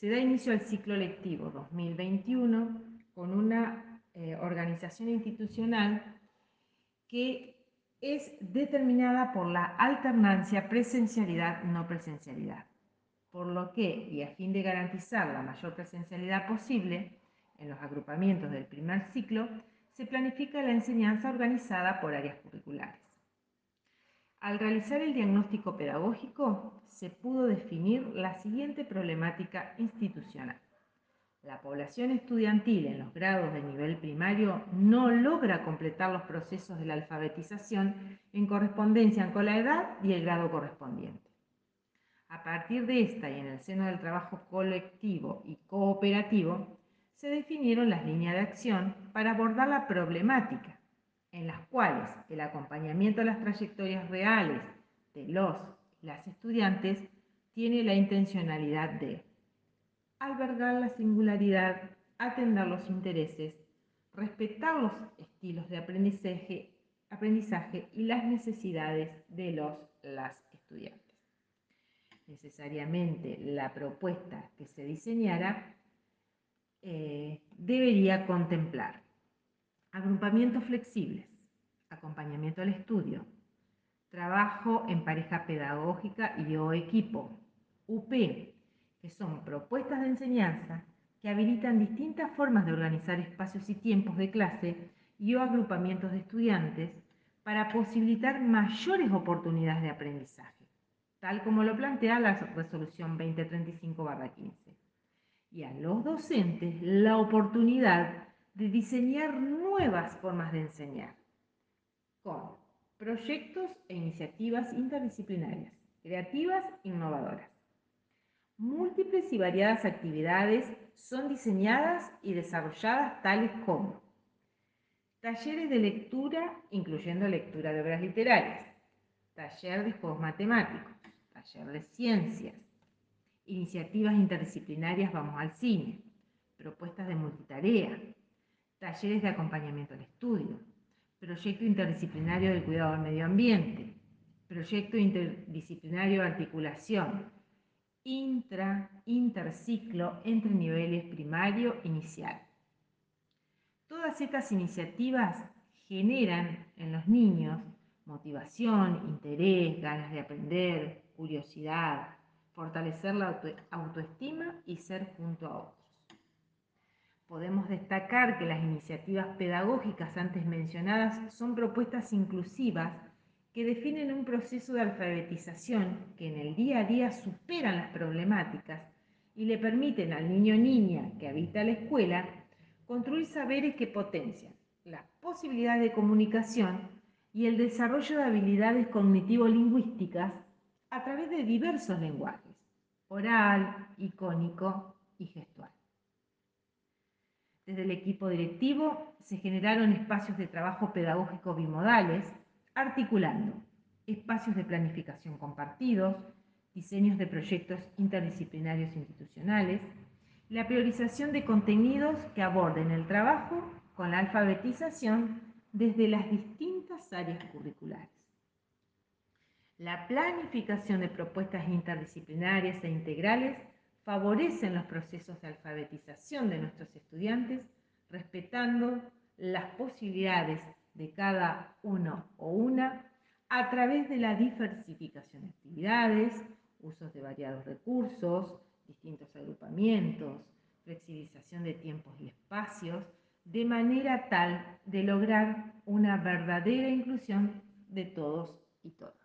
se da inicio al ciclo lectivo 2021 con una eh, organización institucional que es determinada por la alternancia presencialidad-no presencialidad. Por lo que, y a fin de garantizar la mayor presencialidad posible en los agrupamientos del primer ciclo, se planifica la enseñanza organizada por áreas curriculares. Al realizar el diagnóstico pedagógico, se pudo definir la siguiente problemática institucional. La población estudiantil en los grados de nivel primario no logra completar los procesos de la alfabetización en correspondencia con la edad y el grado correspondiente. A partir de esta y en el seno del trabajo colectivo y cooperativo, se definieron las líneas de acción para abordar la problemática, en las cuales el acompañamiento a las trayectorias reales de los las estudiantes tiene la intencionalidad de albergar la singularidad, atender los intereses, respetar los estilos de aprendizaje, aprendizaje y las necesidades de los las estudiantes. Necesariamente la propuesta que se diseñara eh, debería contemplar agrupamientos flexibles, acompañamiento al estudio, trabajo en pareja pedagógica y o equipo, UP, que son propuestas de enseñanza que habilitan distintas formas de organizar espacios y tiempos de clase y o agrupamientos de estudiantes para posibilitar mayores oportunidades de aprendizaje, tal como lo plantea la resolución 2035-15 y a los docentes la oportunidad de diseñar nuevas formas de enseñar con proyectos e iniciativas interdisciplinarias, creativas e innovadoras. Múltiples y variadas actividades son diseñadas y desarrolladas tales como talleres de lectura, incluyendo lectura de obras literarias, taller de juegos matemáticos, taller de ciencias, iniciativas interdisciplinarias Vamos al Cine, propuestas de multitarea, talleres de acompañamiento al estudio, proyecto interdisciplinario del cuidado del medio ambiente, proyecto interdisciplinario de articulación, intra, interciclo entre niveles primario e inicial. Todas estas iniciativas generan en los niños motivación, interés, ganas de aprender, curiosidad, fortalecer la autoestima y ser junto a otros. Podemos destacar que las iniciativas pedagógicas antes mencionadas son propuestas inclusivas que definen un proceso de alfabetización que en el día a día superan las problemáticas y le permiten al niño o niña que habita la escuela construir saberes que potencian las posibilidades de comunicación y el desarrollo de habilidades cognitivo-lingüísticas a través de diversos lenguajes, oral, icónico y gestual. Desde el equipo directivo se generaron espacios de trabajo pedagógico bimodales, articulando espacios de planificación compartidos, diseños de proyectos interdisciplinarios institucionales, la priorización de contenidos que aborden el trabajo con la alfabetización desde las distintas áreas curriculares. La planificación de propuestas interdisciplinarias e integrales favorecen los procesos de alfabetización de nuestros estudiantes, respetando las posibilidades de cada uno o una a través de la diversificación de actividades, usos de variados recursos, distintos agrupamientos, flexibilización de tiempos y espacios, de manera tal de lograr una verdadera inclusión de todos y todas.